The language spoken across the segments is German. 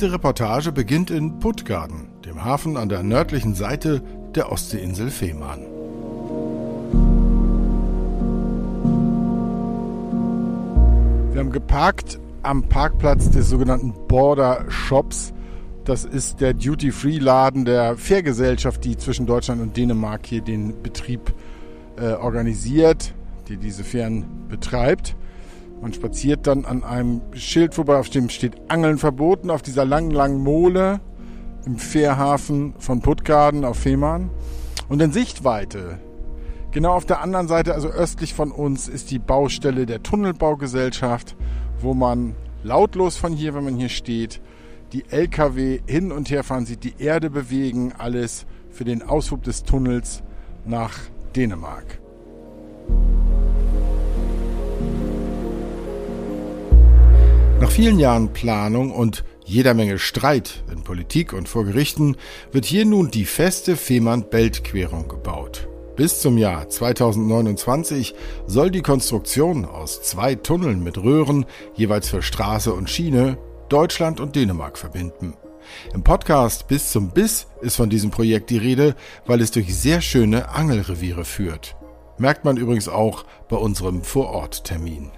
Diese Reportage beginnt in Puttgarden, dem Hafen an der nördlichen Seite der Ostseeinsel Fehmarn. Wir haben geparkt am Parkplatz des sogenannten Border Shops. Das ist der Duty-Free-Laden der Fährgesellschaft, die zwischen Deutschland und Dänemark hier den Betrieb äh, organisiert, die diese Fähren betreibt. Man spaziert dann an einem Schild vorbei, auf dem steht Angeln verboten, auf dieser langen, langen Mole im Fährhafen von Puttgarden auf Fehmarn. Und in Sichtweite, genau auf der anderen Seite, also östlich von uns, ist die Baustelle der Tunnelbaugesellschaft, wo man lautlos von hier, wenn man hier steht, die LKW hin und her fahren sieht, die Erde bewegen, alles für den Aushub des Tunnels nach Dänemark. Nach vielen Jahren Planung und jeder Menge Streit in Politik und vor Gerichten wird hier nun die feste Fehmarn-Belt-Querung gebaut. Bis zum Jahr 2029 soll die Konstruktion aus zwei Tunneln mit Röhren, jeweils für Straße und Schiene, Deutschland und Dänemark verbinden. Im Podcast Bis zum Biss ist von diesem Projekt die Rede, weil es durch sehr schöne Angelreviere führt. Merkt man übrigens auch bei unserem Vororttermin.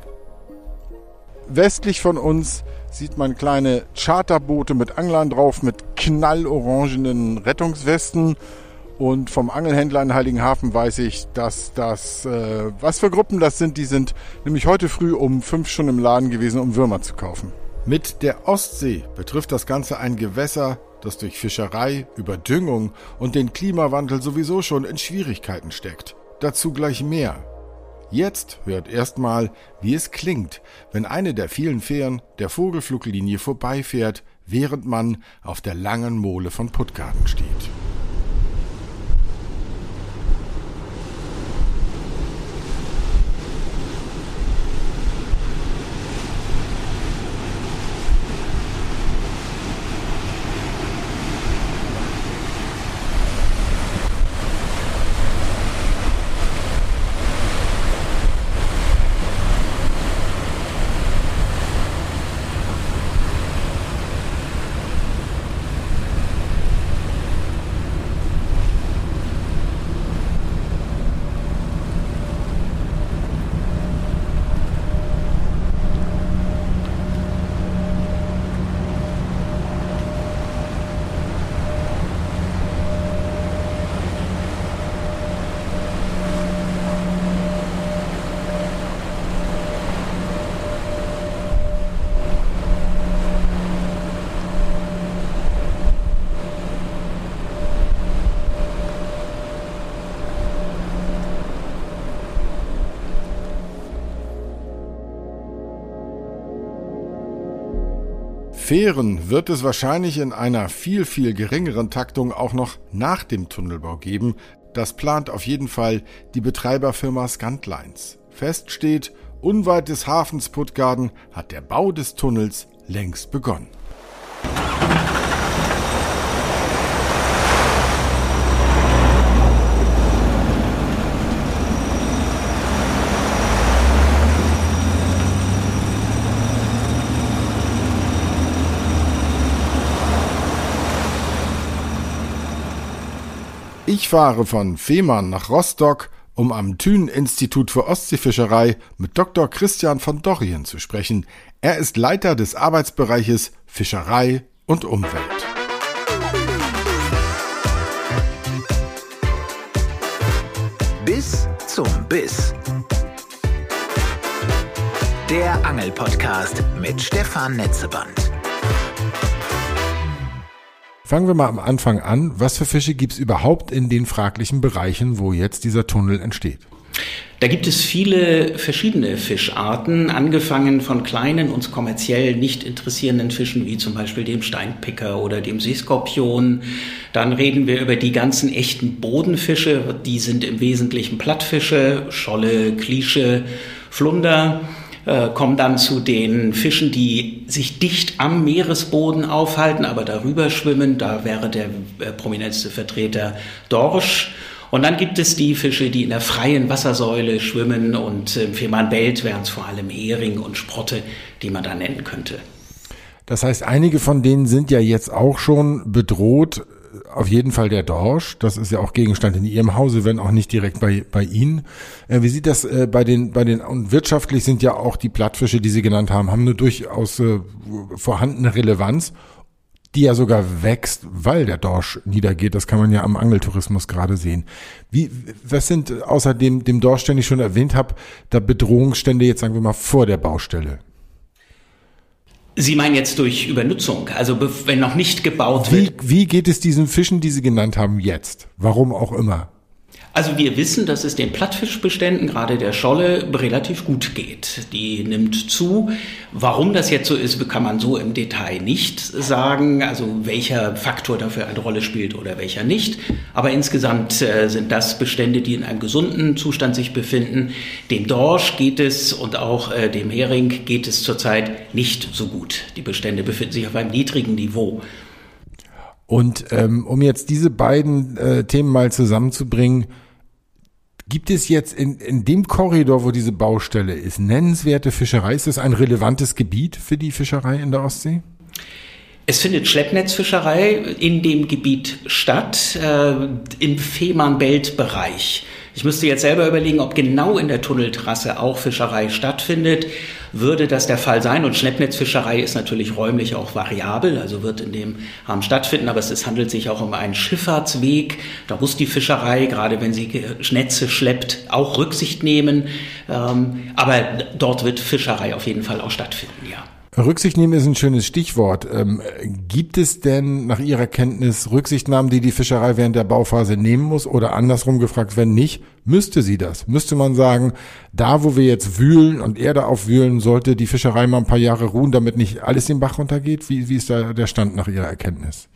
Westlich von uns sieht man kleine Charterboote mit Anglern drauf, mit knallorangenen Rettungswesten. Und vom Angelhändler in Heiligenhafen weiß ich, dass das, äh, was für Gruppen das sind, die sind nämlich heute früh um fünf schon im Laden gewesen, um Würmer zu kaufen. Mit der Ostsee betrifft das Ganze ein Gewässer, das durch Fischerei, Überdüngung und den Klimawandel sowieso schon in Schwierigkeiten steckt. Dazu gleich mehr Jetzt hört erstmal, wie es klingt, wenn eine der vielen Fähren der Vogelfluglinie vorbeifährt, während man auf der langen Mole von Puttgarten steht. Fähren wird es wahrscheinlich in einer viel, viel geringeren Taktung auch noch nach dem Tunnelbau geben. Das plant auf jeden Fall die Betreiberfirma Scantlines. Fest steht, unweit des Hafens Puttgarden hat der Bau des Tunnels längst begonnen. Ich fahre von Fehmarn nach Rostock, um am Thünen-Institut für Ostseefischerei mit Dr. Christian von Dorrien zu sprechen. Er ist Leiter des Arbeitsbereiches Fischerei und Umwelt. Bis zum Biss. Der Angelpodcast mit Stefan Netzeband. Fangen wir mal am Anfang an. Was für Fische gibt es überhaupt in den fraglichen Bereichen, wo jetzt dieser Tunnel entsteht? Da gibt es viele verschiedene Fischarten, angefangen von kleinen, uns kommerziell nicht interessierenden Fischen wie zum Beispiel dem Steinpicker oder dem Seeskorpion. Dann reden wir über die ganzen echten Bodenfische, die sind im Wesentlichen Plattfische, Scholle, Klische, Flunder äh, kommen dann zu den Fischen, die sich dicht am Meeresboden aufhalten, aber darüber schwimmen. Da wäre der äh, prominenteste Vertreter Dorsch. Und dann gibt es die Fische, die in der freien Wassersäule schwimmen und im Fehmarnbelt wären es vor allem Hering und Sprotte, die man da nennen könnte. Das heißt, einige von denen sind ja jetzt auch schon bedroht. Auf jeden Fall der Dorsch. Das ist ja auch Gegenstand in Ihrem Hause, wenn auch nicht direkt bei, bei Ihnen. Äh, wie sieht das äh, bei den, bei den, und wirtschaftlich sind ja auch die Plattfische, die Sie genannt haben, haben eine durchaus äh, vorhandene Relevanz die ja sogar wächst, weil der Dorsch niedergeht. Das kann man ja am Angeltourismus gerade sehen. Wie, was sind außer dem, dem Dorsch, den ich schon erwähnt habe, da Bedrohungsstände jetzt sagen wir mal vor der Baustelle? Sie meinen jetzt durch Übernutzung, also wenn noch nicht gebaut wird. Wie, wie geht es diesen Fischen, die Sie genannt haben, jetzt? Warum auch immer? Also wir wissen, dass es den Plattfischbeständen, gerade der Scholle, relativ gut geht. Die nimmt zu. Warum das jetzt so ist, kann man so im Detail nicht sagen, also welcher Faktor dafür eine Rolle spielt oder welcher nicht. Aber insgesamt äh, sind das Bestände, die in einem gesunden Zustand sich befinden. Dem Dorsch geht es und auch äh, dem Hering geht es zurzeit nicht so gut. Die Bestände befinden sich auf einem niedrigen Niveau. Und ähm, um jetzt diese beiden äh, Themen mal zusammenzubringen, Gibt es jetzt in, in dem Korridor, wo diese Baustelle ist, nennenswerte Fischerei? Ist das ein relevantes Gebiet für die Fischerei in der Ostsee? Es findet Schleppnetzfischerei in dem Gebiet statt, äh, im Fehmarnbelt-Bereich. Ich müsste jetzt selber überlegen, ob genau in der Tunneltrasse auch Fischerei stattfindet. Würde das der Fall sein? Und Schleppnetzfischerei ist natürlich räumlich auch variabel, also wird in dem Rahmen stattfinden, aber es, es handelt sich auch um einen Schifffahrtsweg. Da muss die Fischerei, gerade wenn sie Netze schleppt, auch Rücksicht nehmen. Ähm, aber dort wird Fischerei auf jeden Fall auch stattfinden, ja. Rücksicht nehmen ist ein schönes Stichwort. Ähm, gibt es denn nach Ihrer Kenntnis Rücksichtnahmen, die die Fischerei während der Bauphase nehmen muss? Oder andersrum gefragt, wenn nicht, müsste sie das? Müsste man sagen, da wo wir jetzt wühlen und Erde aufwühlen, sollte die Fischerei mal ein paar Jahre ruhen, damit nicht alles den Bach runtergeht? Wie, wie ist da der Stand nach Ihrer Erkenntnis?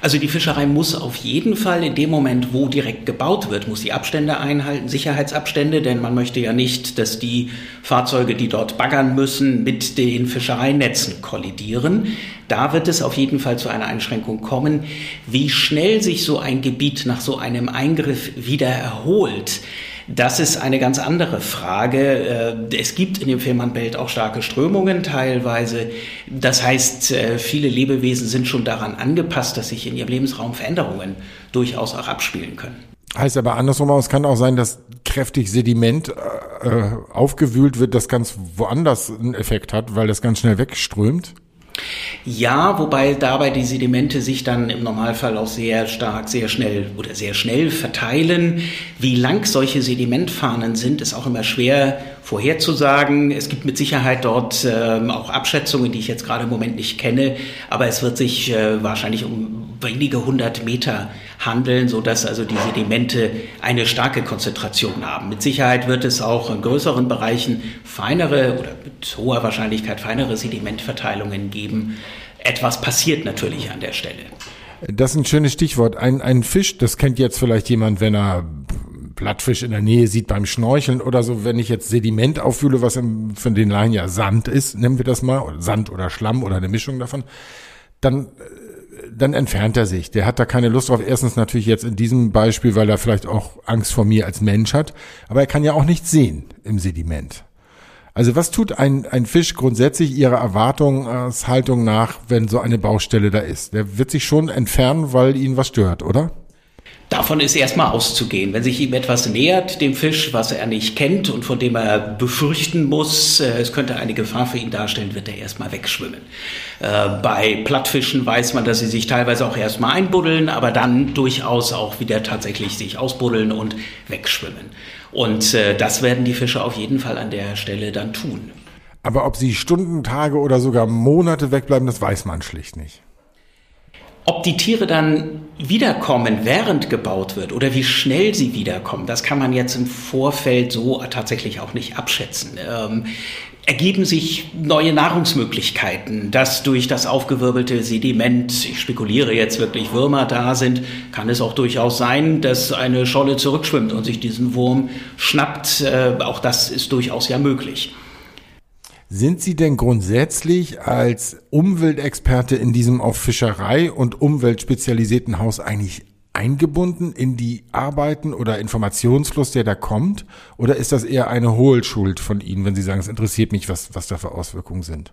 Also die Fischerei muss auf jeden Fall in dem Moment, wo direkt gebaut wird, muss die Abstände einhalten, Sicherheitsabstände, denn man möchte ja nicht, dass die Fahrzeuge, die dort baggern müssen, mit den Fischereinetzen kollidieren. Da wird es auf jeden Fall zu einer Einschränkung kommen. Wie schnell sich so ein Gebiet nach so einem Eingriff wieder erholt, das ist eine ganz andere Frage. Äh, es gibt in dem Fehmarnbelt auch starke Strömungen teilweise. Das heißt, äh, viele Lebewesen sind schon daran angepasst, dass sich in ihrem Lebensraum Veränderungen durchaus auch abspielen können. Heißt aber andersrum aus, kann auch sein, dass kräftig Sediment äh, aufgewühlt wird, das ganz woanders einen Effekt hat, weil das ganz schnell wegströmt? Ja, wobei dabei die Sedimente sich dann im Normalfall auch sehr stark, sehr schnell oder sehr schnell verteilen. Wie lang solche Sedimentfahnen sind, ist auch immer schwer vorherzusagen. Es gibt mit Sicherheit dort äh, auch Abschätzungen, die ich jetzt gerade im Moment nicht kenne, aber es wird sich äh, wahrscheinlich um wenige hundert Meter handeln, so dass also die Sedimente eine starke Konzentration haben. Mit Sicherheit wird es auch in größeren Bereichen feinere oder mit hoher Wahrscheinlichkeit feinere Sedimentverteilungen geben. Etwas passiert natürlich an der Stelle. Das ist ein schönes Stichwort. Ein, ein Fisch, das kennt jetzt vielleicht jemand, wenn er Plattfisch in der Nähe sieht beim Schnorcheln oder so, wenn ich jetzt Sediment auffühle, was im, von den Laien ja Sand ist, nennen wir das mal, oder Sand oder Schlamm oder eine Mischung davon, dann, dann entfernt er sich. Der hat da keine Lust drauf. Erstens natürlich jetzt in diesem Beispiel, weil er vielleicht auch Angst vor mir als Mensch hat, aber er kann ja auch nichts sehen im Sediment. Also was tut ein, ein Fisch grundsätzlich ihrer Erwartungshaltung nach, wenn so eine Baustelle da ist? Der wird sich schon entfernen, weil ihn was stört, oder? Davon ist erstmal auszugehen. Wenn sich ihm etwas nähert, dem Fisch, was er nicht kennt und von dem er befürchten muss, äh, es könnte eine Gefahr für ihn darstellen, wird er erstmal wegschwimmen. Äh, bei Plattfischen weiß man, dass sie sich teilweise auch erstmal einbuddeln, aber dann durchaus auch wieder tatsächlich sich ausbuddeln und wegschwimmen. Und äh, das werden die Fische auf jeden Fall an der Stelle dann tun. Aber ob sie Stunden, Tage oder sogar Monate wegbleiben, das weiß man schlicht nicht. Ob die Tiere dann wiederkommen, während gebaut wird oder wie schnell sie wiederkommen, das kann man jetzt im Vorfeld so tatsächlich auch nicht abschätzen. Ähm, ergeben sich neue Nahrungsmöglichkeiten, dass durch das aufgewirbelte Sediment, ich spekuliere jetzt wirklich Würmer da sind, kann es auch durchaus sein, dass eine Scholle zurückschwimmt und sich diesen Wurm schnappt. Äh, auch das ist durchaus ja möglich. Sind Sie denn grundsätzlich als Umweltexperte in diesem auf Fischerei und Umwelt spezialisierten Haus eigentlich eingebunden in die Arbeiten oder Informationsfluss, der da kommt? Oder ist das eher eine Hohlschuld von Ihnen, wenn Sie sagen, es interessiert mich, was, was da für Auswirkungen sind?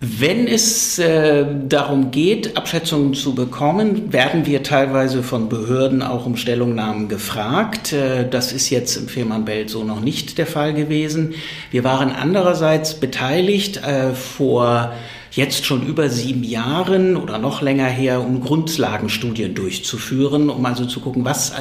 Wenn es äh, darum geht, Abschätzungen zu bekommen, werden wir teilweise von Behörden auch um Stellungnahmen gefragt. Äh, das ist jetzt im Fehmarnbelt so noch nicht der Fall gewesen. Wir waren andererseits beteiligt äh, vor jetzt schon über sieben Jahren oder noch länger her, um Grundlagenstudien durchzuführen, um also zu gucken, was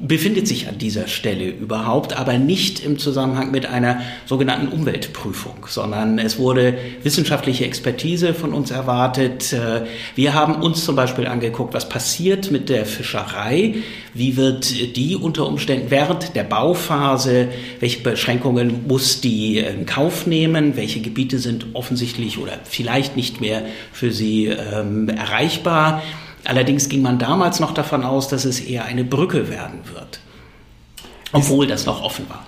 befindet sich an dieser Stelle überhaupt, aber nicht im Zusammenhang mit einer sogenannten Umweltprüfung, sondern es wurde wissenschaftliche Expertise von uns erwartet. Äh, wir haben uns zum Beispiel angeguckt, was passiert mit der Fischerei, wie wird die unter Umständen während der Bauphase, welche Beschränkungen muss die in Kauf nehmen, welche Gebiete sind offensichtlich oder vielleicht nicht mehr für sie ähm, erreichbar. Allerdings ging man damals noch davon aus, dass es eher eine Brücke werden wird, obwohl das noch offen war.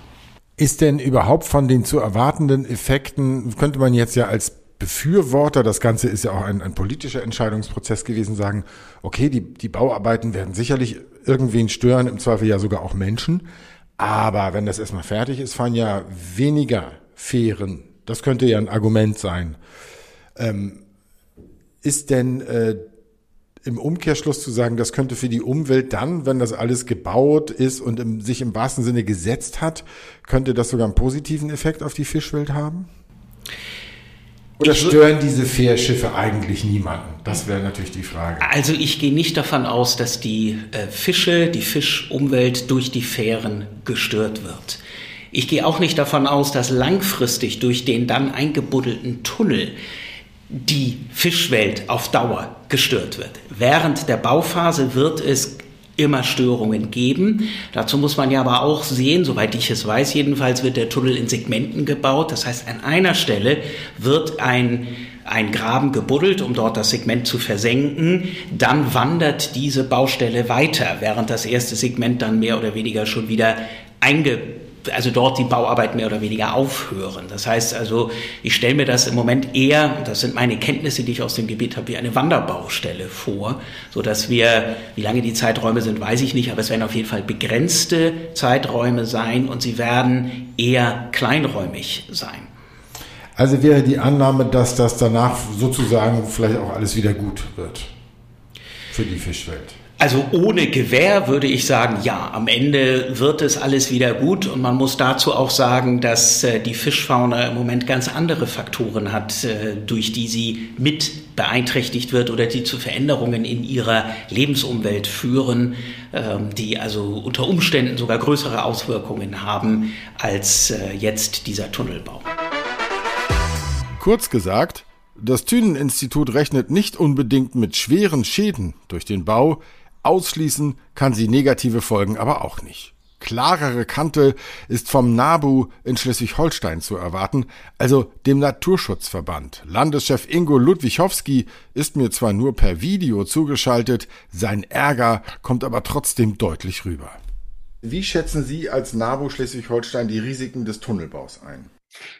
Ist denn überhaupt von den zu erwartenden Effekten, könnte man jetzt ja als Befürworter, das Ganze ist ja auch ein, ein politischer Entscheidungsprozess gewesen, sagen, okay, die, die Bauarbeiten werden sicherlich irgendwen stören, im Zweifel ja sogar auch Menschen. Aber wenn das erstmal fertig ist, fahren ja weniger Fähren. Das könnte ja ein Argument sein. Ähm, ist denn äh, im Umkehrschluss zu sagen, das könnte für die Umwelt dann, wenn das alles gebaut ist und im, sich im wahrsten Sinne gesetzt hat, könnte das sogar einen positiven Effekt auf die Fischwelt haben? Oder stören diese Fährschiffe eigentlich niemanden? Das wäre natürlich die Frage. Also ich gehe nicht davon aus, dass die äh, Fische, die Fischumwelt durch die Fähren gestört wird. Ich gehe auch nicht davon aus, dass langfristig durch den dann eingebuddelten Tunnel die Fischwelt auf Dauer gestört wird. Während der Bauphase wird es immer Störungen geben. Dazu muss man ja aber auch sehen, soweit ich es weiß, jedenfalls wird der Tunnel in Segmenten gebaut. Das heißt, an einer Stelle wird ein ein Graben gebuddelt, um dort das Segment zu versenken. Dann wandert diese Baustelle weiter, während das erste Segment dann mehr oder weniger schon wieder einge also dort die Bauarbeit mehr oder weniger aufhören. Das heißt also, ich stelle mir das im Moment eher, das sind meine Kenntnisse, die ich aus dem Gebiet habe, wie eine Wanderbaustelle vor, so dass wir, wie lange die Zeiträume sind, weiß ich nicht, aber es werden auf jeden Fall begrenzte Zeiträume sein und sie werden eher kleinräumig sein. Also wäre die Annahme, dass das danach sozusagen vielleicht auch alles wieder gut wird für die Fischwelt. Also ohne Gewähr würde ich sagen, ja, am Ende wird es alles wieder gut und man muss dazu auch sagen, dass äh, die Fischfauna im Moment ganz andere Faktoren hat, äh, durch die sie mit beeinträchtigt wird oder die zu Veränderungen in ihrer Lebensumwelt führen, ähm, die also unter Umständen sogar größere Auswirkungen haben als äh, jetzt dieser Tunnelbau. Kurz gesagt, das Thünen-Institut rechnet nicht unbedingt mit schweren Schäden durch den Bau, Ausschließen kann sie negative Folgen aber auch nicht. Klarere Kante ist vom NABU in Schleswig-Holstein zu erwarten, also dem Naturschutzverband. Landeschef Ingo Ludwichowski ist mir zwar nur per Video zugeschaltet, sein Ärger kommt aber trotzdem deutlich rüber. Wie schätzen Sie als NABU Schleswig-Holstein die Risiken des Tunnelbaus ein?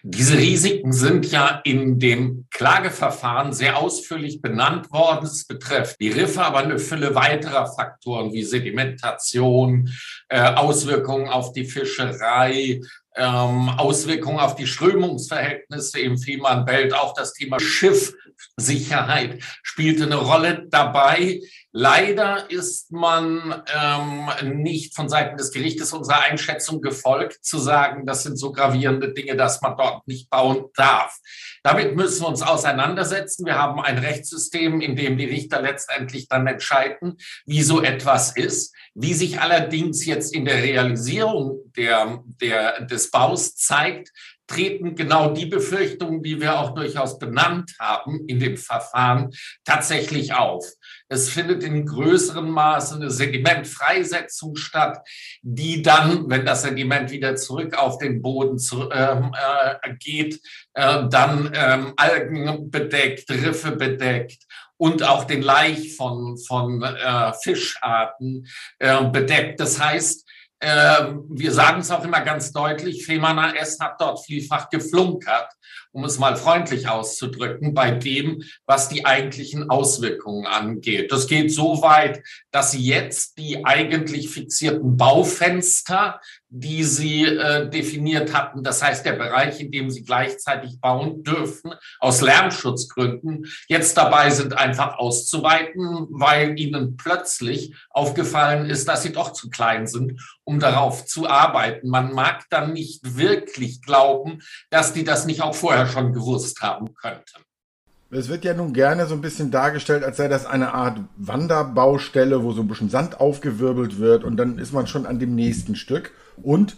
Diese Risiken sind ja in dem Klageverfahren sehr ausführlich benannt worden. Es betrifft die Riffe, aber eine Fülle weiterer Faktoren wie Sedimentation, äh, Auswirkungen auf die Fischerei, ähm, Auswirkungen auf die Strömungsverhältnisse im Fehmarnbelt, auch das Thema Schiffsicherheit spielte eine Rolle dabei. Leider ist man ähm, nicht von Seiten des Gerichtes unserer Einschätzung gefolgt, zu sagen, das sind so gravierende Dinge, dass man dort nicht bauen darf. Damit müssen wir uns auseinandersetzen. Wir haben ein Rechtssystem, in dem die Richter letztendlich dann entscheiden, wie so etwas ist. Wie sich allerdings jetzt in der Realisierung der, der, des Baus zeigt, treten genau die Befürchtungen, die wir auch durchaus benannt haben in dem Verfahren, tatsächlich auf. Es findet in größerem Maße eine Sedimentfreisetzung statt, die dann, wenn das Sediment wieder zurück auf den Boden zu, ähm, äh, geht, äh, dann ähm, Algen bedeckt, Riffe bedeckt und auch den Laich von, von äh, Fischarten äh, bedeckt. Das heißt, wir sagen es auch immer ganz deutlich, Fehmarner S hat dort vielfach geflunkert. um es mal freundlich auszudrücken, bei dem, was die eigentlichen Auswirkungen angeht. Das geht so weit, dass sie jetzt die eigentlich fixierten Baufenster, die sie äh, definiert hatten, das heißt der Bereich, in dem sie gleichzeitig bauen dürfen, aus Lärmschutzgründen, jetzt dabei sind, einfach auszuweiten, weil ihnen plötzlich aufgefallen ist, dass sie doch zu klein sind, um darauf zu arbeiten. Man mag dann nicht wirklich glauben, dass die das nicht auch vorher schon gewusst haben könnten. Es wird ja nun gerne so ein bisschen dargestellt, als sei das eine Art Wanderbaustelle, wo so ein bisschen Sand aufgewirbelt wird und dann ist man schon an dem nächsten Stück. Und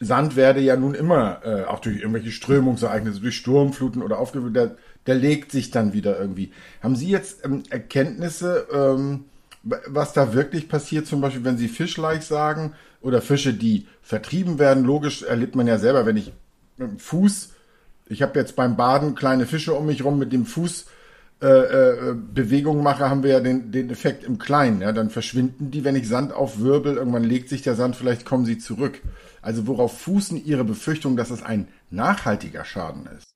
Sand werde ja nun immer, äh, auch durch irgendwelche Strömungsereignisse, durch Sturmfluten oder aufgewirbelt, der, der legt sich dann wieder irgendwie. Haben Sie jetzt ähm, Erkenntnisse, ähm, was da wirklich passiert, zum Beispiel, wenn Sie Fischleich sagen oder Fische, die vertrieben werden? Logisch erlebt man ja selber, wenn ich mit dem Fuß, ich habe jetzt beim Baden kleine Fische um mich rum, mit dem Fuß äh, äh, Bewegung mache, haben wir ja den, den Effekt im Kleinen. Ja? Dann verschwinden die, wenn ich Sand aufwirbel, irgendwann legt sich der Sand, vielleicht kommen sie zurück. Also worauf fußen Ihre Befürchtungen, dass es ein nachhaltiger Schaden ist?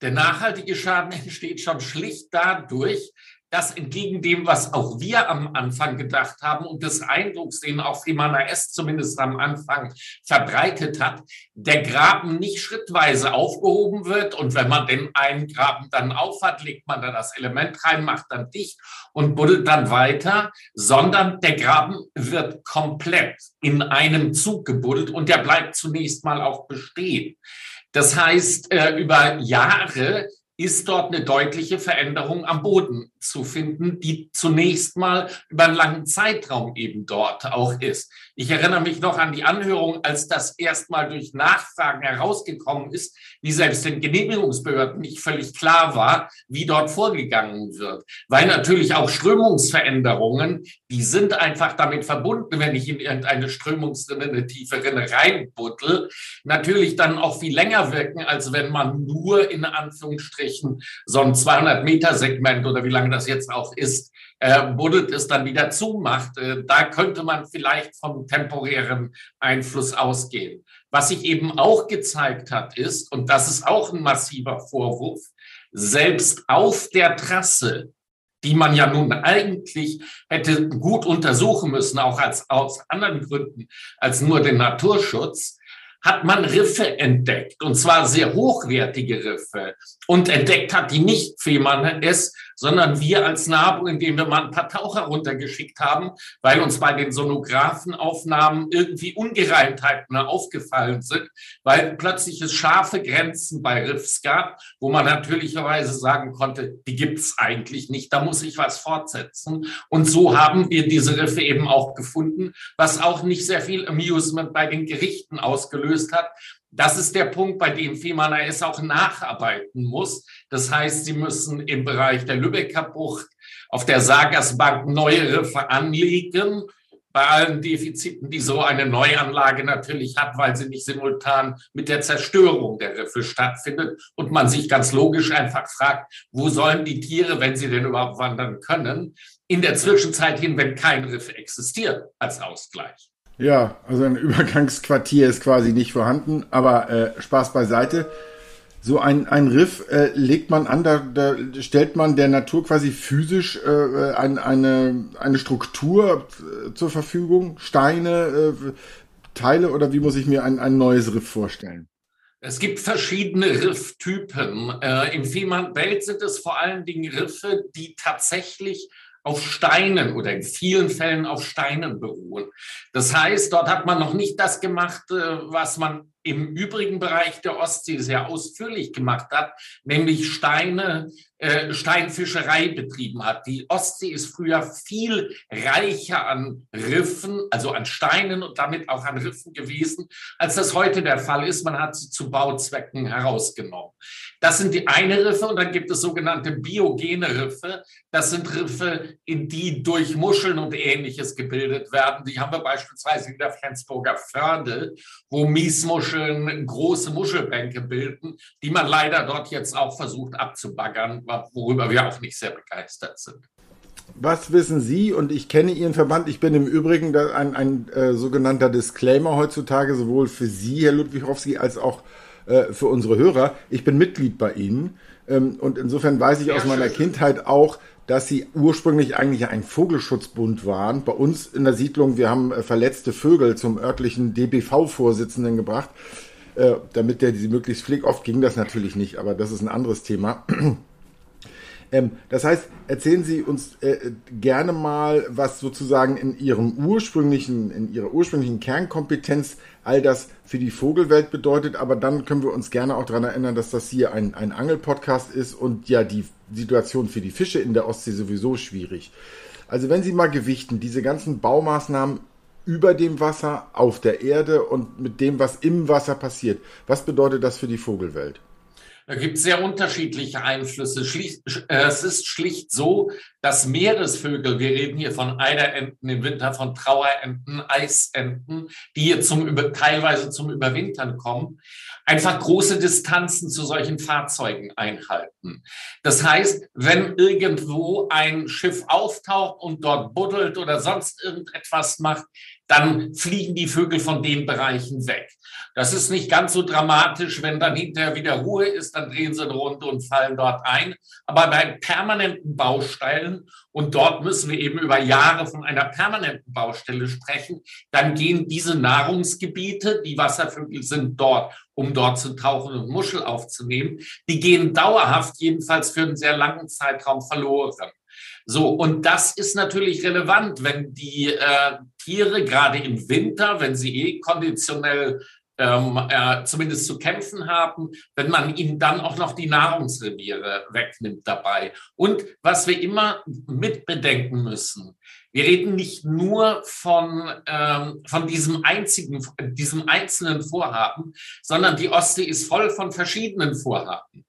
Der nachhaltige Schaden entsteht schon schlicht dadurch, das entgegen dem, was auch wir am Anfang gedacht haben und des Eindrucks, den auch Fremana S. zumindest am Anfang verbreitet hat, der Graben nicht schrittweise aufgehoben wird und wenn man den einen Graben dann aufhat, legt man da das Element rein, macht dann dicht und buddelt dann weiter, sondern der Graben wird komplett in einem Zug gebuddelt und der bleibt zunächst mal auch bestehen. Das heißt, äh, über Jahre ist dort eine deutliche Veränderung am Boden zu finden, die zunächst mal über einen langen Zeitraum eben dort auch ist. Ich erinnere mich noch an die Anhörung, als das erstmal durch Nachfragen herausgekommen ist, wie selbst den Genehmigungsbehörden nicht völlig klar war, wie dort vorgegangen wird. Weil natürlich auch Strömungsveränderungen, die sind einfach damit verbunden, wenn ich in irgendeine Strömungsrinne, eine tiefe Rinne reinbuttel, natürlich dann auch viel länger wirken, als wenn man nur in Anführungsstrichen so ein 200 Meter Segment oder wie lange das jetzt auch ist, äh, buddelt es dann wieder zumacht. Äh, da könnte man vielleicht vom temporären Einfluss ausgehen. Was sich eben auch gezeigt hat, ist, und das ist auch ein massiver Vorwurf, selbst auf der Trasse, die man ja nun eigentlich hätte gut untersuchen müssen, auch als, aus anderen Gründen als nur den Naturschutz, hat man Riffe entdeckt, und zwar sehr hochwertige Riffe. Und entdeckt hat die nicht Fehmarn es, sondern wir als NABU, indem wir mal ein paar Taucher runtergeschickt haben, weil uns bei den Sonografenaufnahmen irgendwie Ungereimtheiten aufgefallen sind, weil plötzlich es scharfe Grenzen bei Riffs gab, wo man natürlicherweise sagen konnte, die gibt's eigentlich nicht, da muss ich was fortsetzen. Und so haben wir diese Riffe eben auch gefunden, was auch nicht sehr viel Amusement bei den Gerichten ausgelöst hat, das ist der Punkt, bei dem Fehmarn AS auch nacharbeiten muss. Das heißt, sie müssen im Bereich der Lübecker Bucht auf der Sagersbank neue Riffe anlegen. Bei allen Defiziten, die so eine Neuanlage natürlich hat, weil sie nicht simultan mit der Zerstörung der Riffe stattfindet und man sich ganz logisch einfach fragt, wo sollen die Tiere, wenn sie denn überhaupt wandern können, in der Zwischenzeit hin, wenn kein Riff existiert als Ausgleich. Ja, also ein Übergangsquartier ist quasi nicht vorhanden, aber äh, Spaß beiseite. So ein, ein Riff äh, legt man an, da, da stellt man der Natur quasi physisch äh, ein, eine, eine Struktur äh, zur Verfügung, Steine, äh, Teile oder wie muss ich mir ein, ein neues Riff vorstellen? Es gibt verschiedene Rifftypen. Äh, Im Fehmarnbelt sind es vor allen Dingen Riffe, die tatsächlich auf Steinen oder in vielen Fällen auf Steinen beruhen. Das heißt, dort hat man noch nicht das gemacht, äh, was man im übrigen Bereich der Ostsee sehr ausführlich gemacht hat, nämlich Steine, äh, Steinfischerei betrieben hat. Die Ostsee ist früher viel reicher an Riffen, also an Steinen und damit auch an Riffen gewesen, als das heute der Fall ist. Man hat sie zu Bauzwecken herausgenommen. Das sind die eine Riffe und dann gibt es sogenannte biogene Riffe. Das sind Riffe, in die durch Muscheln und ähnliches gebildet werden. Die haben wir beispielsweise in der Flensburger Förde, wo Miesmuscheln große Muschelbänke bilden, die man leider dort jetzt auch versucht abzubaggern, worüber wir auch nicht sehr begeistert sind. Was wissen Sie und ich kenne Ihren Verband? Ich bin im Übrigen ein, ein äh, sogenannter Disclaimer heutzutage, sowohl für Sie, Herr Ludwichowski, als auch äh, für unsere Hörer. Ich bin Mitglied bei Ihnen ähm, und insofern weiß ich aus meiner Kindheit auch, dass sie ursprünglich eigentlich ein Vogelschutzbund waren. Bei uns in der Siedlung, wir haben äh, verletzte Vögel zum örtlichen DBV-Vorsitzenden gebracht, äh, damit der sie möglichst pflegt. Oft ging das natürlich nicht, aber das ist ein anderes Thema. Ähm, das heißt, erzählen Sie uns äh, gerne mal, was sozusagen in Ihrem ursprünglichen, in Ihrer ursprünglichen Kernkompetenz all das für die Vogelwelt bedeutet. Aber dann können wir uns gerne auch daran erinnern, dass das hier ein, ein Angelpodcast ist und ja die Situation für die Fische in der Ostsee sowieso schwierig. Also wenn Sie mal gewichten, diese ganzen Baumaßnahmen über dem Wasser, auf der Erde und mit dem, was im Wasser passiert, was bedeutet das für die Vogelwelt? Da gibt es sehr unterschiedliche Einflüsse. Äh, es ist schlicht so, dass Meeresvögel, wir reden hier von Eiderenten im Winter, von Trauerenten, Eisenten, die hier zum, teilweise zum Überwintern kommen, einfach große Distanzen zu solchen Fahrzeugen einhalten. Das heißt, wenn irgendwo ein Schiff auftaucht und dort buddelt oder sonst irgendetwas macht, dann fliegen die Vögel von den Bereichen weg. Das ist nicht ganz so dramatisch, wenn dann hinterher wieder Ruhe ist, dann drehen sie Runde und fallen dort ein. Aber bei permanenten Baustellen, und dort müssen wir eben über Jahre von einer permanenten Baustelle sprechen, dann gehen diese Nahrungsgebiete, die Wasservögel sind dort, um dort zu tauchen und Muschel aufzunehmen, die gehen dauerhaft, jedenfalls für einen sehr langen Zeitraum verloren. So, und das ist natürlich relevant, wenn die äh, Tiere gerade im Winter, wenn sie eh konditionell ähm, äh, zumindest zu kämpfen haben, wenn man ihnen dann auch noch die Nahrungsreviere wegnimmt dabei. Und was wir immer mitbedenken müssen, wir reden nicht nur von, ähm, von diesem einzigen, diesem einzelnen Vorhaben, sondern die Ostsee ist voll von verschiedenen Vorhaben.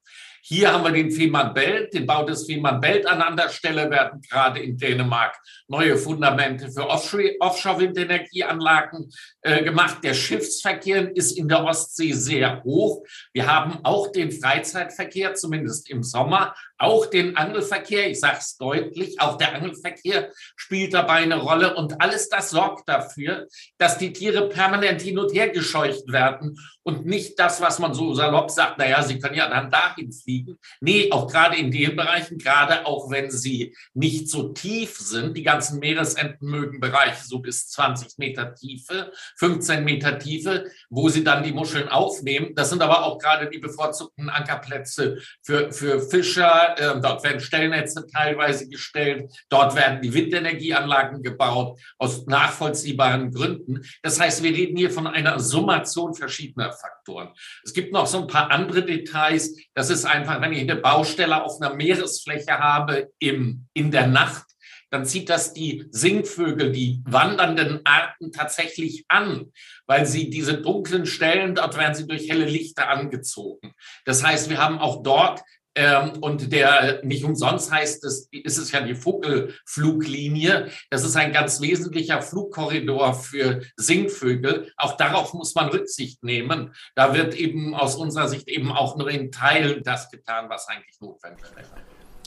Hier haben wir den Fehmarn-Belt, den Bau des Fehmarn-Belt an anderer Stelle werden gerade in Dänemark neue Fundamente für Offshore-Windenergieanlagen äh, gemacht. Der Schiffsverkehr ist in der Ostsee sehr hoch. Wir haben auch den Freizeitverkehr, zumindest im Sommer, auch den Angelverkehr. Ich sage es deutlich, auch der Angelverkehr spielt dabei eine Rolle. Und alles das sorgt dafür, dass die Tiere permanent hin und her gescheucht werden und nicht das, was man so salopp sagt, naja, sie können ja dann dahin fliegen. Nee, auch gerade in den Bereichen, gerade auch wenn sie nicht so tief sind, die ganzen Meeresenten mögen Bereiche so bis 20 Meter Tiefe, 15 Meter Tiefe, wo sie dann die Muscheln aufnehmen. Das sind aber auch gerade die bevorzugten Ankerplätze für, für Fischer. Ähm, dort werden Stellnetze teilweise gestellt. Dort werden die Windenergieanlagen gebaut aus nachvollziehbaren Gründen. Das heißt, wir reden hier von einer Summation verschiedener Faktoren. Es gibt noch so ein paar andere Details. Das ist einfach, wenn ich eine Baustelle auf einer Meeresfläche habe im, in der Nacht, dann zieht das die Singvögel, die wandernden Arten tatsächlich an, weil sie diese dunklen Stellen, dort werden sie durch helle Lichter angezogen. Das heißt, wir haben auch dort ähm, und der nicht umsonst heißt es, ist es ja die Vogelfluglinie. Das ist ein ganz wesentlicher Flugkorridor für Singvögel. Auch darauf muss man Rücksicht nehmen. Da wird eben aus unserer Sicht eben auch nur in Teilen das getan, was eigentlich notwendig ist.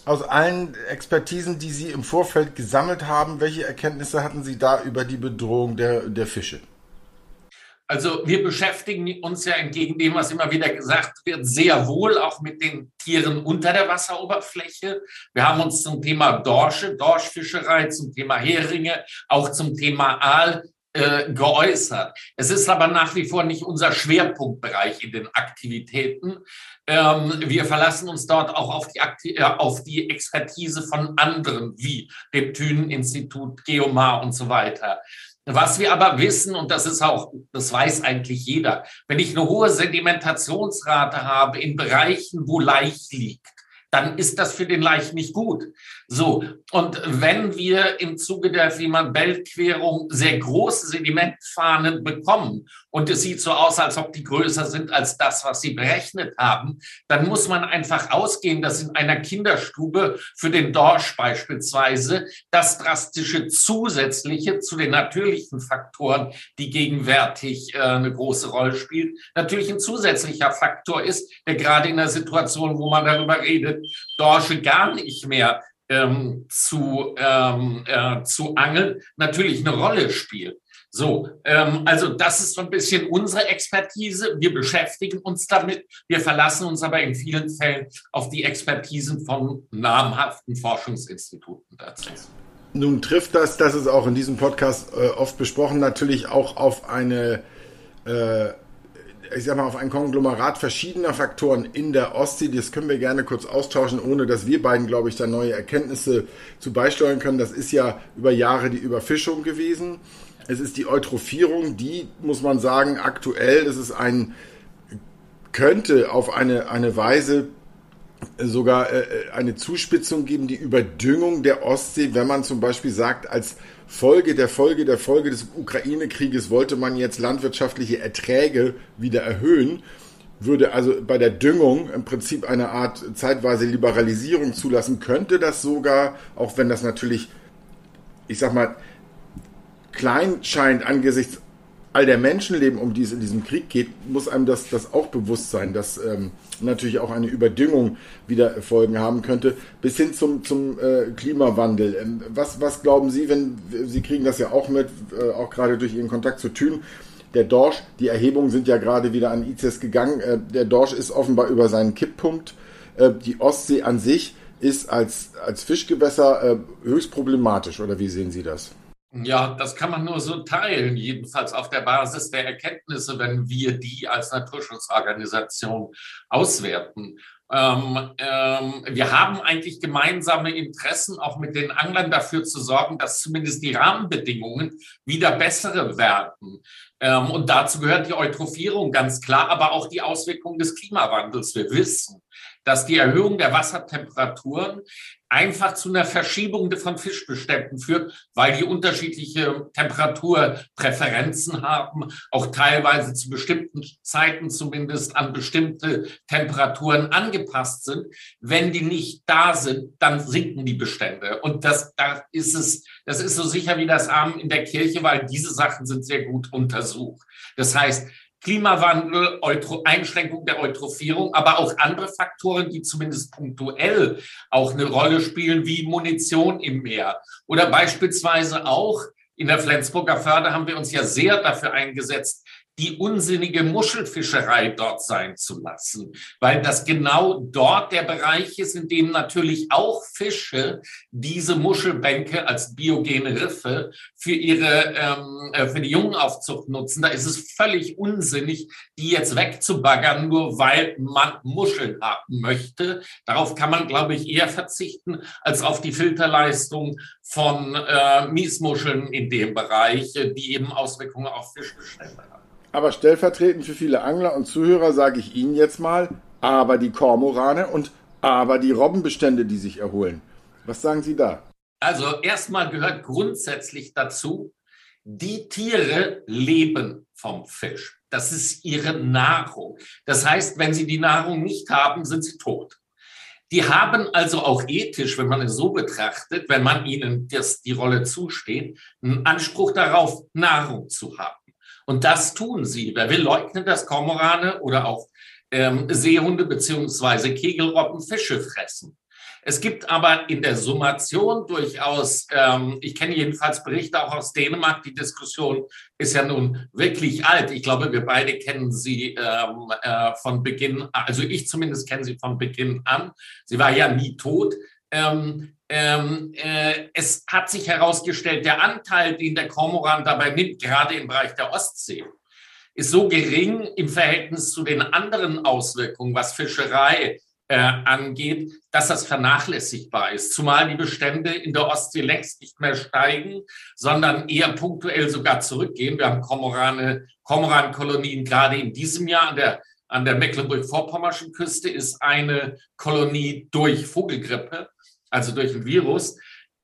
Aus allen Expertisen, die Sie im Vorfeld gesammelt haben, welche Erkenntnisse hatten Sie da über die Bedrohung der, der Fische? Also wir beschäftigen uns ja entgegen dem, was immer wieder gesagt wird, sehr wohl auch mit den Tieren unter der Wasseroberfläche. Wir haben uns zum Thema Dorsche, Dorschfischerei, zum Thema Heringe, auch zum Thema Aal äh, geäußert. Es ist aber nach wie vor nicht unser Schwerpunktbereich in den Aktivitäten. Ähm, wir verlassen uns dort auch auf die, Akti äh, auf die Expertise von anderen, wie dem Thünen-Institut, Geomar und so weiter. Was wir aber wissen, und das ist auch, das weiß eigentlich jeder, wenn ich eine hohe Sedimentationsrate habe in Bereichen, wo Laich liegt, dann ist das für den Laich nicht gut. So, und wenn wir im Zuge der Fehmarn-Belt-Querung sehr große Sedimentfahnen bekommen und es sieht so aus, als ob die größer sind als das, was sie berechnet haben, dann muss man einfach ausgehen, dass in einer Kinderstube für den Dorsch beispielsweise das drastische zusätzliche zu den natürlichen Faktoren, die gegenwärtig äh, eine große Rolle spielen, natürlich ein zusätzlicher Faktor ist, der gerade in der Situation, wo man darüber redet, Dorsche gar nicht mehr ähm, zu, ähm, äh, zu angeln, natürlich eine Rolle spielt. So, ähm, also das ist so ein bisschen unsere Expertise. Wir beschäftigen uns damit. Wir verlassen uns aber in vielen Fällen auf die Expertisen von namhaften Forschungsinstituten dazu. Nun trifft das, das ist auch in diesem Podcast äh, oft besprochen, natürlich auch auf eine, äh, ich sag mal, auf ein Konglomerat verschiedener Faktoren in der Ostsee. Das können wir gerne kurz austauschen, ohne dass wir beiden, glaube ich, da neue Erkenntnisse zu beisteuern können. Das ist ja über Jahre die Überfischung gewesen. Es ist die Eutrophierung, die, muss man sagen, aktuell, das ist ein, könnte auf eine, eine Weise sogar äh, eine Zuspitzung geben, die Überdüngung der Ostsee, wenn man zum Beispiel sagt, als Folge der Folge der Folge des Ukraine-Krieges wollte man jetzt landwirtschaftliche Erträge wieder erhöhen, würde also bei der Düngung im Prinzip eine Art zeitweise Liberalisierung zulassen, könnte das sogar, auch wenn das natürlich, ich sag mal, klein scheint angesichts all der Menschenleben, um die es in diesem Krieg geht, muss einem das, das auch bewusst sein, dass ähm, natürlich auch eine Überdüngung wieder Folgen haben könnte, bis hin zum, zum äh, Klimawandel. Ähm, was, was glauben Sie, wenn Sie kriegen das ja auch mit, äh, auch gerade durch Ihren Kontakt zu Thün, der Dorsch, die Erhebungen sind ja gerade wieder an ICES gegangen, äh, der Dorsch ist offenbar über seinen Kipppunkt. Äh, die Ostsee an sich ist als, als Fischgewässer äh, höchst problematisch, oder wie sehen Sie das? Ja, das kann man nur so teilen, jedenfalls auf der Basis der Erkenntnisse, wenn wir die als Naturschutzorganisation auswerten. Ähm, ähm, wir haben eigentlich gemeinsame Interessen, auch mit den Anglern dafür zu sorgen, dass zumindest die Rahmenbedingungen wieder bessere werden. Ähm, und dazu gehört die Eutrophierung ganz klar, aber auch die Auswirkungen des Klimawandels. Wir wissen, dass die Erhöhung der Wassertemperaturen einfach zu einer Verschiebung von Fischbeständen führt, weil die unterschiedliche Temperaturpräferenzen haben, auch teilweise zu bestimmten Zeiten zumindest an bestimmte Temperaturen angepasst sind. Wenn die nicht da sind, dann sinken die Bestände. Und das, da ist es, das ist so sicher wie das Armen in der Kirche, weil diese Sachen sind sehr gut untersucht. Das heißt, Klimawandel, Eutro Einschränkung der Eutrophierung, aber auch andere Faktoren, die zumindest punktuell auch eine Rolle spielen, wie Munition im Meer. Oder beispielsweise auch in der Flensburger Förde haben wir uns ja sehr dafür eingesetzt, die unsinnige Muschelfischerei dort sein zu lassen, weil das genau dort der Bereich ist, in dem natürlich auch Fische diese Muschelbänke als biogene Riffe für ihre ähm, äh, für die Jungenaufzucht nutzen. Da ist es völlig unsinnig, die jetzt wegzubaggern, nur weil man Muscheln haben möchte. Darauf kann man, glaube ich, eher verzichten als auf die Filterleistung von äh, Miesmuscheln in dem Bereich, die eben Auswirkungen auf Fischbestände haben. Aber stellvertretend für viele Angler und Zuhörer sage ich Ihnen jetzt mal, aber die Kormorane und aber die Robbenbestände, die sich erholen. Was sagen Sie da? Also erstmal gehört grundsätzlich dazu, die Tiere leben vom Fisch. Das ist ihre Nahrung. Das heißt, wenn sie die Nahrung nicht haben, sind sie tot. Die haben also auch ethisch, wenn man es so betrachtet, wenn man ihnen das, die Rolle zusteht, einen Anspruch darauf, Nahrung zu haben. Und das tun sie. Wer will leugnen, dass Kormorane oder auch ähm, Seehunde beziehungsweise Kegelrobben Fische fressen? Es gibt aber in der Summation durchaus, ähm, ich kenne jedenfalls Berichte auch aus Dänemark, die Diskussion ist ja nun wirklich alt. Ich glaube, wir beide kennen sie ähm, äh, von Beginn, also ich zumindest kenne sie von Beginn an. Sie war ja nie tot. Ähm, ähm, äh, es hat sich herausgestellt, der Anteil, den der Kormoran dabei nimmt, gerade im Bereich der Ostsee, ist so gering im Verhältnis zu den anderen Auswirkungen, was Fischerei äh, angeht, dass das vernachlässigbar ist. Zumal die Bestände in der Ostsee längst nicht mehr steigen, sondern eher punktuell sogar zurückgehen. Wir haben Kormorane, Kormorankolonien gerade in diesem Jahr an der an der Mecklenburg-Vorpommerschen Küste ist eine Kolonie durch Vogelgrippe also durch ein Virus,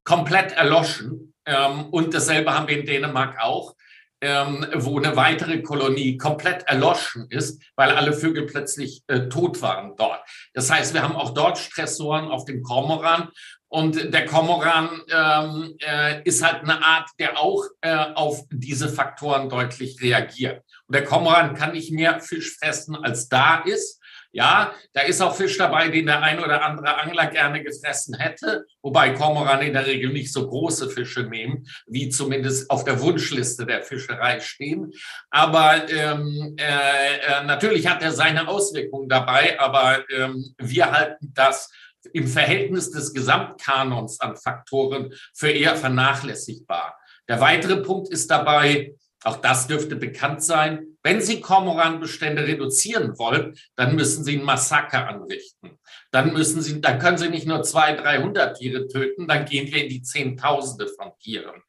komplett erloschen. Ähm, und dasselbe haben wir in Dänemark auch, ähm, wo eine weitere Kolonie komplett erloschen ist, weil alle Vögel plötzlich äh, tot waren dort. Das heißt, wir haben auch dort Stressoren auf dem Kormoran. Und der Kormoran ähm, äh, ist halt eine Art, der auch äh, auf diese Faktoren deutlich reagiert. Und der Kormoran kann nicht mehr Fisch fressen, als da ist. Ja, da ist auch Fisch dabei, den der ein oder andere Angler gerne gefressen hätte, wobei Kormoran in der Regel nicht so große Fische nehmen, wie zumindest auf der Wunschliste der Fischerei stehen. Aber ähm, äh, äh natürlich hat er seine Auswirkungen dabei, aber ähm, wir halten das im Verhältnis des Gesamtkanons an Faktoren für eher vernachlässigbar. Der weitere Punkt ist dabei, auch das dürfte bekannt sein. Wenn Sie Kormoranbestände reduzieren wollen, dann müssen Sie ein Massaker anrichten. Dann müssen Sie, dann können Sie nicht nur 200, 300 Tiere töten, dann gehen wir in die Zehntausende von Tieren.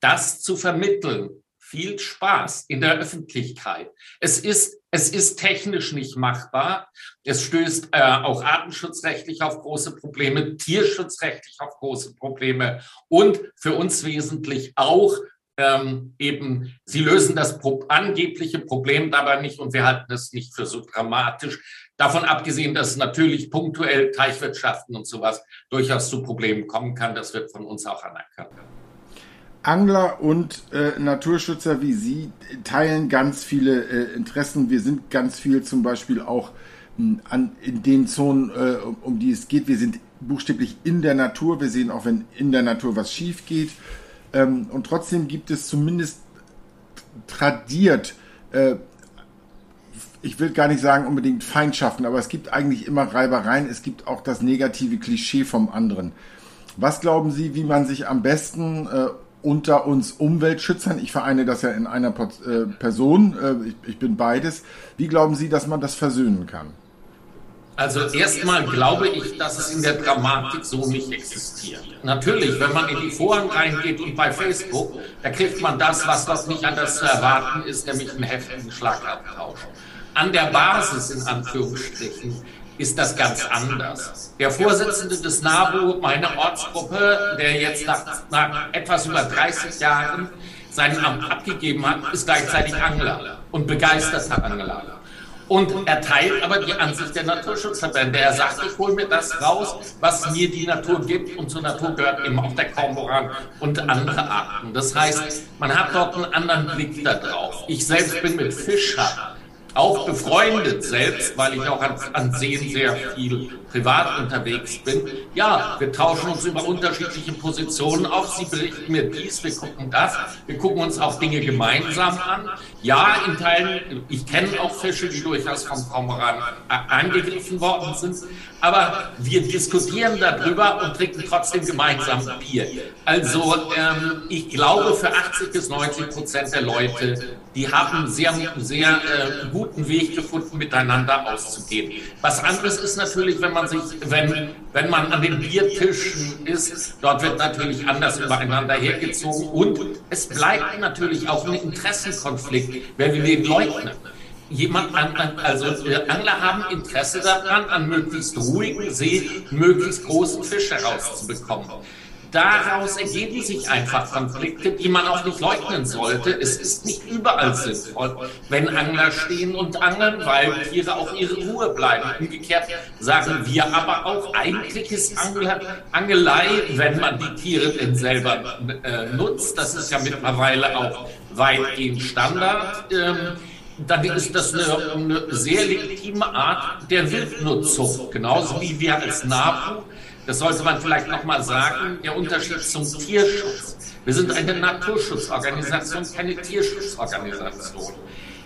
Das zu vermitteln, viel Spaß in der Öffentlichkeit. Es ist, es ist technisch nicht machbar. Es stößt äh, auch artenschutzrechtlich auf große Probleme, tierschutzrechtlich auf große Probleme und für uns wesentlich auch ähm, eben, sie lösen das pro angebliche Problem dabei nicht und wir halten es nicht für so dramatisch. Davon abgesehen, dass natürlich punktuell Teichwirtschaften und sowas durchaus zu Problemen kommen kann, das wird von uns auch anerkannt. Angler und äh, Naturschützer wie Sie teilen ganz viele äh, Interessen. Wir sind ganz viel zum Beispiel auch mh, hm, an, in den Zonen, äh, um, um die es geht. Wir sind buchstäblich in der Natur. Wir sehen auch, wenn in der Natur was schief geht. Ähm, und trotzdem gibt es zumindest tradiert, äh, ich will gar nicht sagen unbedingt Feindschaften, aber es gibt eigentlich immer Reibereien. Es gibt auch das negative Klischee vom anderen. Was glauben Sie, wie man sich am besten äh, unter uns Umweltschützern, ich vereine das ja in einer äh, Person, äh, ich, ich bin beides, wie glauben Sie, dass man das versöhnen kann? Also erstmal glaube ich, dass es in der Dramatik so nicht existiert. Natürlich, wenn man in die Foren reingeht und bei Facebook, da kriegt man das, was dort nicht anders zu erwarten ist, nämlich einen heftigen Schlagabtausch. An der Basis, in Anführungsstrichen, ist das ganz anders. Der Vorsitzende des NABU, meine Ortsgruppe, der jetzt nach, nach etwas über 30 Jahren sein Amt abgegeben hat, ist gleichzeitig Angler und begeisterter Angler. Und er teilt aber die Ansicht der Naturschutzverbände. Er sagt, ich hole mir das raus, was mir die Natur gibt. Und zur Natur gehört eben auch der Kormoran und andere Arten. Das heißt, man hat dort einen anderen Blick darauf. Ich selbst bin mit Fischer auch befreundet selbst, weil ich auch an, an Seen sehr viel privat unterwegs bin. Ja, wir tauschen uns über unterschiedliche Positionen auf. Sie berichten mir dies, wir gucken das. Wir gucken uns auch Dinge gemeinsam an. Ja, in Teilen, ich kenne auch Fische, die durchaus vom Kormoran angegriffen worden sind. Aber wir diskutieren darüber und trinken trotzdem gemeinsam Bier. Also ähm, ich glaube, für 80 bis 90 Prozent der Leute, die haben sehr, sehr äh, guten Weg gefunden, miteinander auszugehen. Was anderes ist natürlich, wenn man sich, wenn, wenn man an den Biertischen ist, dort wird natürlich anders übereinander hergezogen und es bleibt natürlich auch ein Interessenkonflikt, wenn wir den leugnen jemand an, also Angler haben Interesse daran, an möglichst ruhigen See möglichst großen Fisch herauszubekommen. Daraus ergeben sich einfach Konflikte, die man auch nicht leugnen sollte. Es ist nicht überall sinnvoll, wenn Angler stehen und angeln, weil Tiere auch ihre Ruhe bleiben. Umgekehrt sagen wir aber auch, eigentlich ist Angler, Angelei, wenn man die Tiere denn selber äh, nutzt, das ist ja mittlerweile auch weitgehend Standard, ähm, dann ist das eine, eine, sehr legitime Art der Wildnutzung, genauso wie wir als NABU, das sollte man vielleicht nochmal sagen, der Unterschied zum Tierschutz. Wir sind eine Naturschutzorganisation, keine Tierschutzorganisation.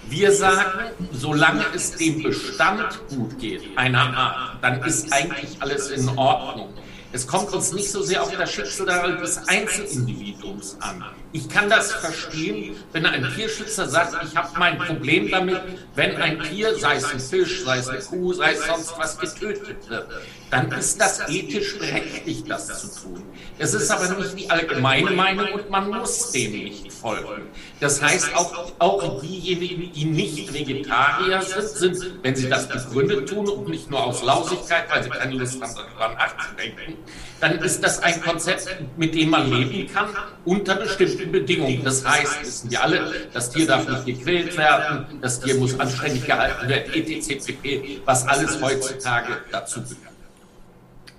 Wir sagen, solange es dem Bestand gut geht, einer Art, dann ist eigentlich alles in Ordnung. Es kommt uns nicht so sehr auf das Schicksal des Einzelindividuums an. Ich kann das verstehen, wenn ein Tierschützer sagt, ich habe mein Problem damit, wenn ein Tier, sei es ein Fisch, sei es eine Kuh, sei es sonst was, getötet wird. Dann ist das ethisch berechtigt, das zu tun. Es ist aber nicht die allgemeine Meinung und man muss dem nicht folgen. Das heißt, auch, auch diejenigen, die nicht Vegetarier sind, sind, wenn sie das begründet tun und nicht nur aus Lausigkeit, weil sie keine Lust haben, darüber nachzudenken, dann ist das ein Konzept, mit dem man leben kann, unter bestimmten Bedingungen. Das heißt, wissen wir alle, das Tier darf nicht gequält werden, das Tier muss anständig gehalten werden, etc. pp., was alles heutzutage dazu gehört.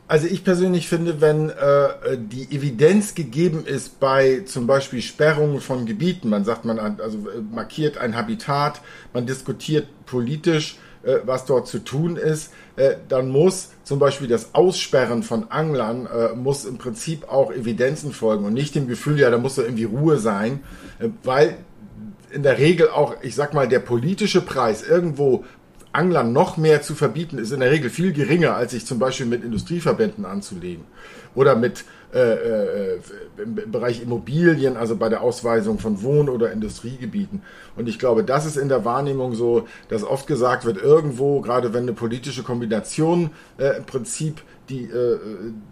Also ich persönlich finde, wenn äh, die Evidenz gegeben ist bei zum Beispiel Sperrungen von Gebieten, man sagt, man also äh, markiert ein Habitat, man diskutiert politisch, äh, was dort zu tun ist, äh, dann muss zum Beispiel das Aussperren von Anglern, äh, muss im Prinzip auch Evidenzen folgen und nicht dem Gefühl, ja, da muss da irgendwie Ruhe sein, äh, weil in der Regel auch, ich sag mal, der politische Preis irgendwo Anglern noch mehr zu verbieten, ist in der Regel viel geringer, als sich zum Beispiel mit Industrieverbänden anzulegen oder mit äh, äh, im Bereich Immobilien, also bei der Ausweisung von Wohn- oder Industriegebieten. Und ich glaube, das ist in der Wahrnehmung so, dass oft gesagt wird, irgendwo, gerade wenn eine politische Kombination äh, im Prinzip die, äh,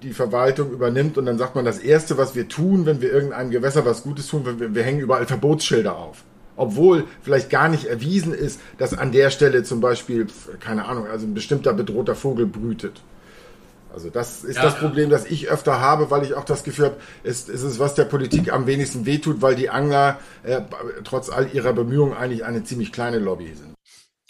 die Verwaltung übernimmt und dann sagt man, das Erste, was wir tun, wenn wir irgendeinem Gewässer was Gutes tun, wir, wir hängen überall Verbotsschilder auf obwohl vielleicht gar nicht erwiesen ist, dass an der Stelle zum Beispiel, keine Ahnung, also ein bestimmter bedrohter Vogel brütet. Also das ist ja. das Problem, das ich öfter habe, weil ich auch das Gefühl habe, es, es ist, was der Politik am wenigsten wehtut, weil die Angler äh, trotz all ihrer Bemühungen eigentlich eine ziemlich kleine Lobby sind.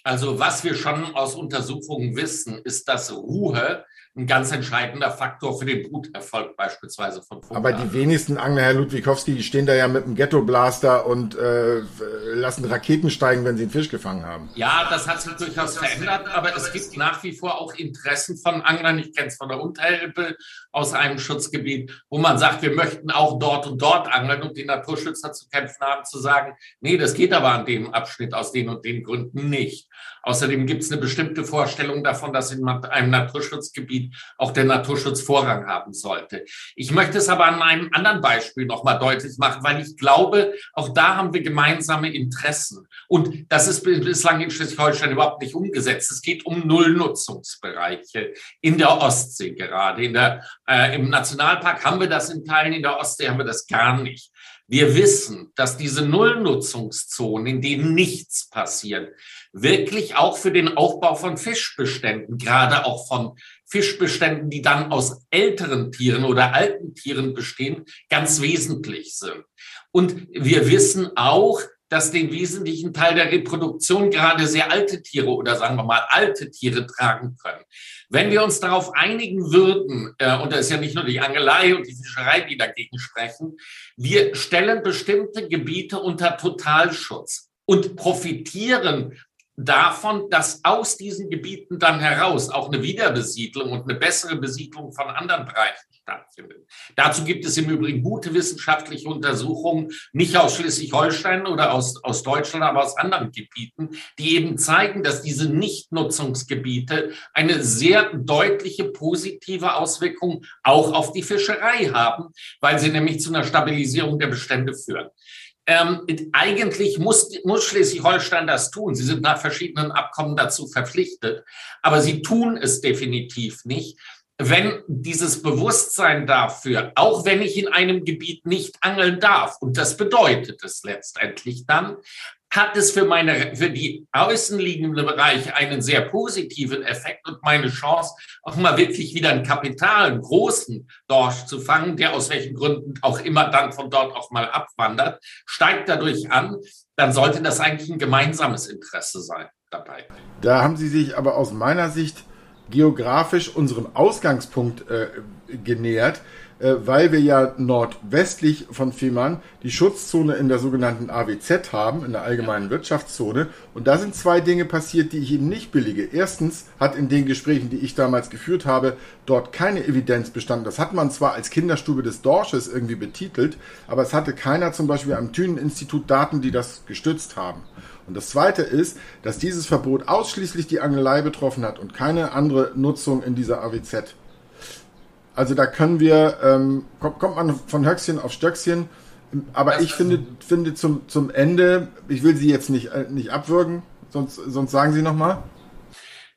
Also was wir schon aus Untersuchungen wissen, ist, dass Ruhe ein ganz entscheidender Faktor für den Bruterfolg beispielsweise von Vogel. Aber die wenigsten Angler, Herr Ludwigowski, die stehen da ja mit einem Ghetto-Blaster und äh, lassen Raketen steigen, wenn sie einen Fisch gefangen haben. Ja, das hat sich durchaus verändert, aber es gibt nach wie vor auch Interessen von Anglern. Ich kenne es von der Unterelbe aus einem Schutzgebiet, wo man sagt, wir möchten auch dort und dort angeln und die Naturschützer zu kämpfen haben, zu sagen, nee, das geht aber an dem Abschnitt aus den und den Gründen nicht. Außerdem gibt es eine bestimmte Vorstellung davon, dass in einem Naturschutzgebiet auch der Naturschutz Vorrang haben sollte. Ich möchte es aber an einem anderen Beispiel nochmal deutlich machen, weil ich glaube, auch da haben wir gemeinsame Interessen. Und das ist bislang in Schleswig-Holstein überhaupt nicht umgesetzt. Es geht um Nullnutzungsbereiche in der Ostsee gerade. In der, äh, Im Nationalpark haben wir das in Teilen, in der Ostsee haben wir das gar nicht. Wir wissen, dass diese Nullnutzungszonen, in denen nichts passiert, wirklich auch für den Aufbau von Fischbeständen, gerade auch von Fischbeständen, die dann aus älteren Tieren oder alten Tieren bestehen, ganz wesentlich sind. Und wir wissen auch, dass den wesentlichen Teil der Reproduktion gerade sehr alte Tiere oder sagen wir mal alte Tiere tragen können. Wenn wir uns darauf einigen würden, äh, und da ist ja nicht nur die Angelei und die Fischerei, die dagegen sprechen, wir stellen bestimmte Gebiete unter Totalschutz und profitieren davon, dass aus diesen Gebieten dann heraus auch eine Wiederbesiedlung und eine bessere Besiedlung von anderen Bereichen stattfindet. Dazu gibt es im Übrigen gute wissenschaftliche Untersuchungen, nicht aus Schleswig-Holstein oder aus, aus Deutschland, aber aus anderen Gebieten, die eben zeigen, dass diese Nichtnutzungsgebiete eine sehr deutliche positive Auswirkung auch auf die Fischerei haben, weil sie nämlich zu einer Stabilisierung der Bestände führen. Ähm, eigentlich muss, muss Schleswig-Holstein das tun. Sie sind nach verschiedenen Abkommen dazu verpflichtet, aber sie tun es definitiv nicht. Wenn dieses Bewusstsein dafür, auch wenn ich in einem Gebiet nicht angeln darf, und das bedeutet es letztendlich dann, hat es für meine, für die außenliegenden Bereiche einen sehr positiven Effekt und meine Chance, auch mal wirklich wieder einen Kapital, einen großen Dorsch zu fangen, der aus welchen Gründen auch immer dann von dort auch mal abwandert, steigt dadurch an, dann sollte das eigentlich ein gemeinsames Interesse sein dabei. Da haben Sie sich aber aus meiner Sicht geografisch unserem Ausgangspunkt äh, genähert. Äh, weil wir ja nordwestlich von Fehmarn die Schutzzone in der sogenannten AWZ haben, in der allgemeinen Wirtschaftszone. Und da sind zwei Dinge passiert, die ich eben nicht billige. Erstens hat in den Gesprächen, die ich damals geführt habe, dort keine Evidenz bestanden. Das hat man zwar als Kinderstube des Dorsches irgendwie betitelt, aber es hatte keiner zum Beispiel am Thünen-Institut Daten, die das gestützt haben. Und das Zweite ist, dass dieses Verbot ausschließlich die Angelei betroffen hat und keine andere Nutzung in dieser AWZ. Also da können wir, ähm, kommt, kommt man von Höchstchen auf Stöckchen. Aber ich finde, finde zum, zum Ende, ich will Sie jetzt nicht, äh, nicht abwürgen, sonst, sonst sagen Sie nochmal.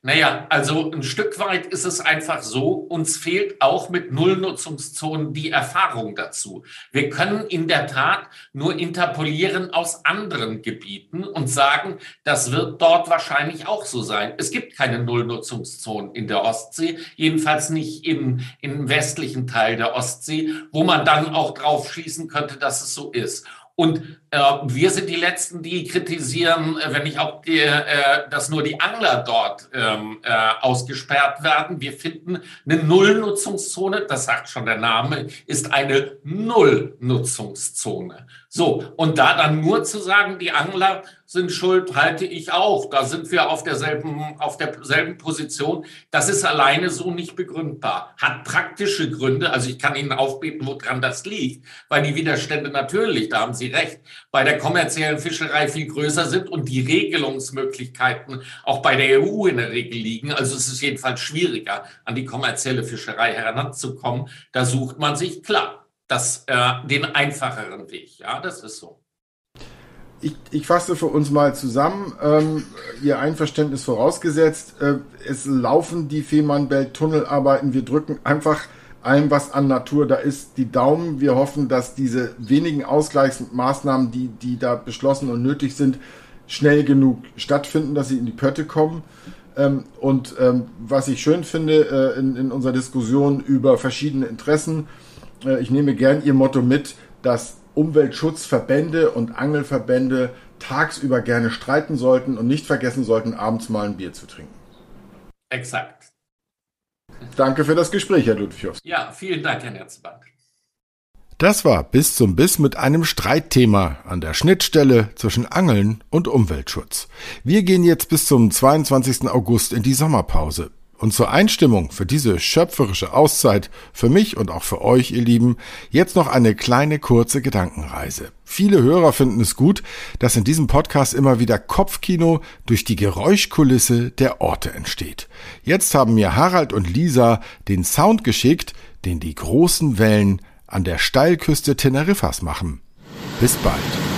Naja, also ein Stück weit ist es einfach so, uns fehlt auch mit Nullnutzungszonen die Erfahrung dazu. Wir können in der Tat nur interpolieren aus anderen Gebieten und sagen, das wird dort wahrscheinlich auch so sein. Es gibt keine Nullnutzungszonen in der Ostsee, jedenfalls nicht im, im westlichen Teil der Ostsee, wo man dann auch drauf schließen könnte, dass es so ist. Und äh, wir sind die Letzten, die kritisieren, äh, wenn nicht auch, die, äh, dass nur die Angler dort ähm, äh, ausgesperrt werden. Wir finden eine Nullnutzungszone, das sagt schon der Name, ist eine Nullnutzungszone. So, und da dann nur zu sagen, die Angler sind schuld, halte ich auch. Da sind wir auf derselben, auf derselben Position. Das ist alleine so nicht begründbar. Hat praktische Gründe. Also ich kann Ihnen aufbeten, woran das liegt, weil die Widerstände natürlich, da haben Sie recht, bei der kommerziellen Fischerei viel größer sind und die Regelungsmöglichkeiten auch bei der EU in der Regel liegen. Also es ist jedenfalls schwieriger, an die kommerzielle Fischerei heranzukommen. Da sucht man sich klar das, äh, den einfacheren Weg. Ja, das ist so. Ich, ich fasse für uns mal zusammen. Ähm, Ihr Einverständnis vorausgesetzt. Äh, es laufen die Fehmarnbelt-Tunnelarbeiten. Wir drücken einfach allem, was an Natur da ist, die Daumen. Wir hoffen, dass diese wenigen Ausgleichsmaßnahmen, die, die da beschlossen und nötig sind, schnell genug stattfinden, dass sie in die Pötte kommen. Ähm, und ähm, was ich schön finde äh, in, in unserer Diskussion über verschiedene Interessen, äh, ich nehme gern Ihr Motto mit, dass Umweltschutzverbände und Angelverbände tagsüber gerne streiten sollten und nicht vergessen sollten, abends mal ein Bier zu trinken. Exakt. Danke für das Gespräch, Herr Ludwig. Ja, vielen Dank, Herr Netzbank. Das war bis zum Biss mit einem Streitthema an der Schnittstelle zwischen Angeln und Umweltschutz. Wir gehen jetzt bis zum 22. August in die Sommerpause. Und zur Einstimmung für diese schöpferische Auszeit, für mich und auch für euch, ihr Lieben, jetzt noch eine kleine kurze Gedankenreise. Viele Hörer finden es gut, dass in diesem Podcast immer wieder Kopfkino durch die Geräuschkulisse der Orte entsteht. Jetzt haben mir Harald und Lisa den Sound geschickt, den die großen Wellen an der Steilküste Teneriffas machen. Bis bald.